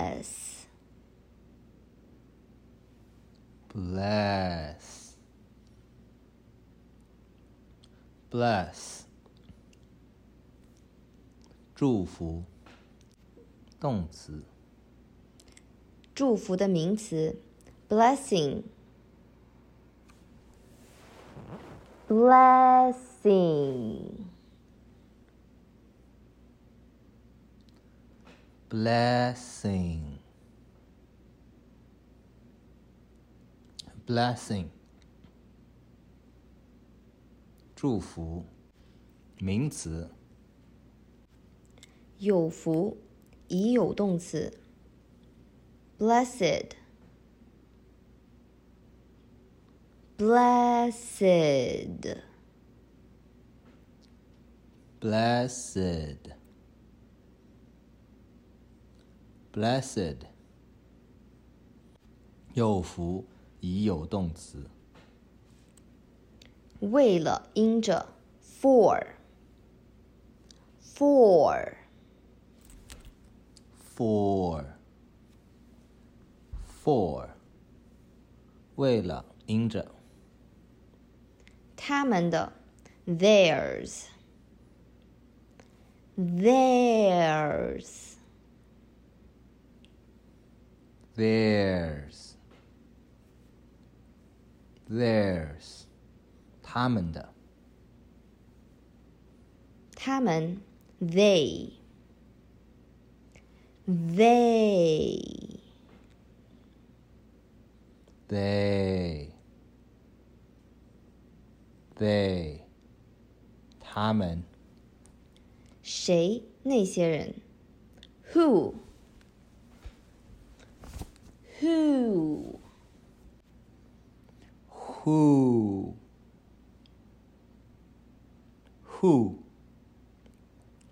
bless, bless, bless，祝福，动词，祝福的名词，blessing, blessing, Blessing, blessing，祝福，名词，有福，已有动词，blessed, blessed, blessed, blessed，有福，已有动词，为了，因着，for, for, for, for，为了，因着，他们的，theirs, theirs, theirs, theirs，他们的，他们，they, they, they, they，他们，谁？那些人，who, who, who, who，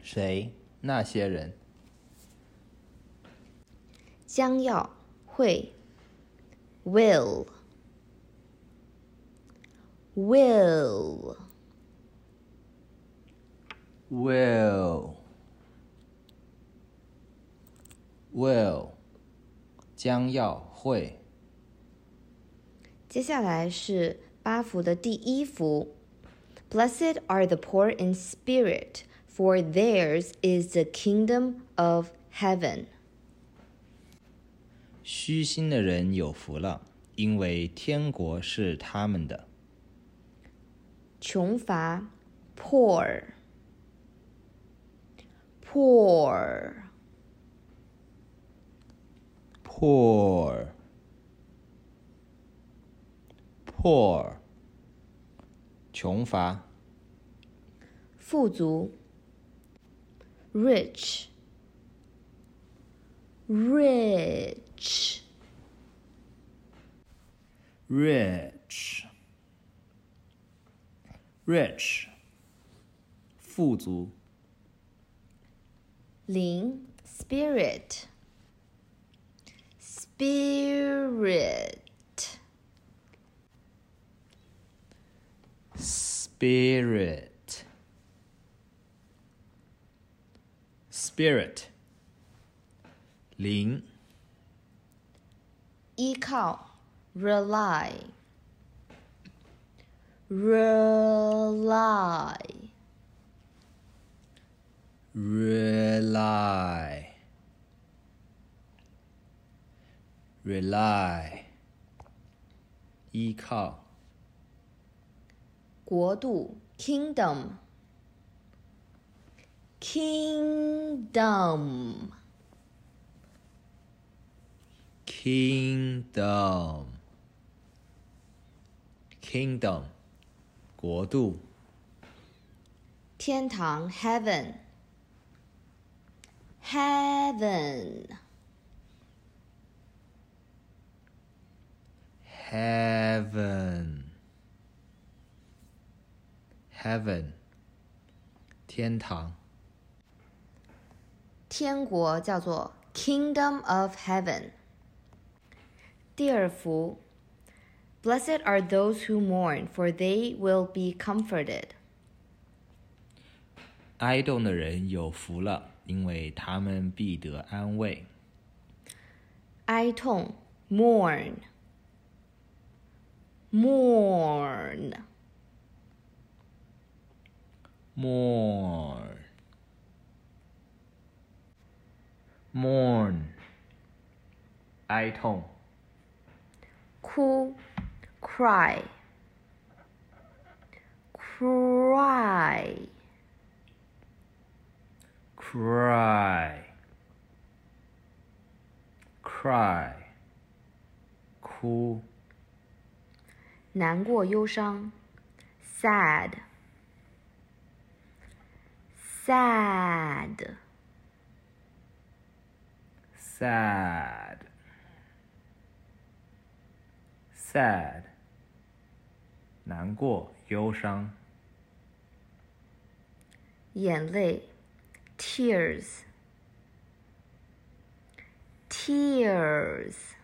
谁？那些人，将要，会，will, will, will, will， 将要会，接下来是八福的第一福。Blessed are the poor in spirit, for theirs is the kingdom of heaven. 虚心的人有福了，因为天国是他们的。穷乏，poor, poor, Poor. 贫乏。富足. rich. Rich. 富足。灵 spirit spirit, spirit, spirit，灵。依靠，rely, rely, rely, rely，依靠。国度，kingdom, kingdom, kingdom, kingdom，国度。天堂，heaven, heaven, heaven heaven 天堂。天国叫做 Kingdom of Heaven。第二福，Blessed are those who mourn, for they will be comforted。哀动的人有福了，因为他们必得安慰。哀痛 mourn。mourn。 mourn mourn 哀痛哭，cry。cry。 cry cry 哭 难过、忧伤，sad。sad。sad sad 难过忧伤眼泪，tears。tears。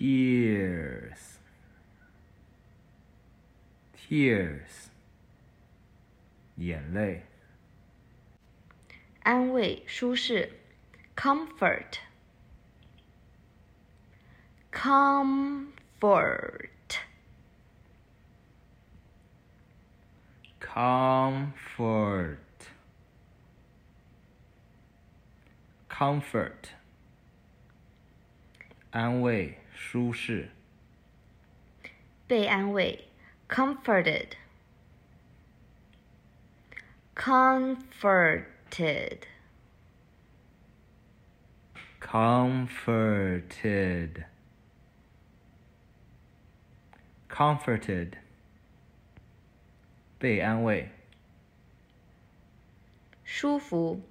tears tears 眼泪安慰、舒适，comfort。comfort。 comfort comfort 安慰 舒适被安慰，comforted。comforted。 comforted comforted 被安慰舒服，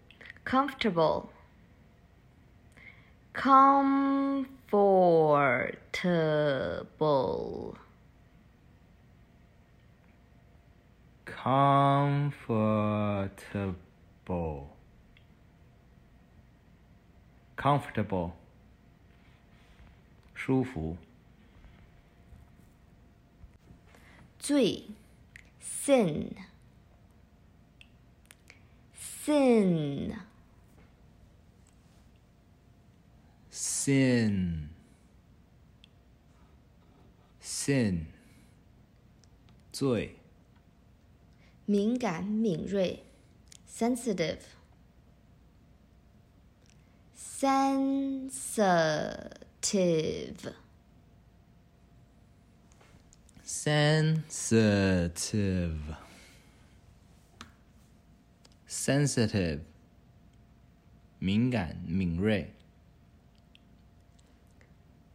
comfortable。 comfortable. Comfortable. Comfortable. 舒服。罪 sin sin sin sin 罪敏感、敏锐，sensitive。sensitive。sensitive sensitive 敏感敏锐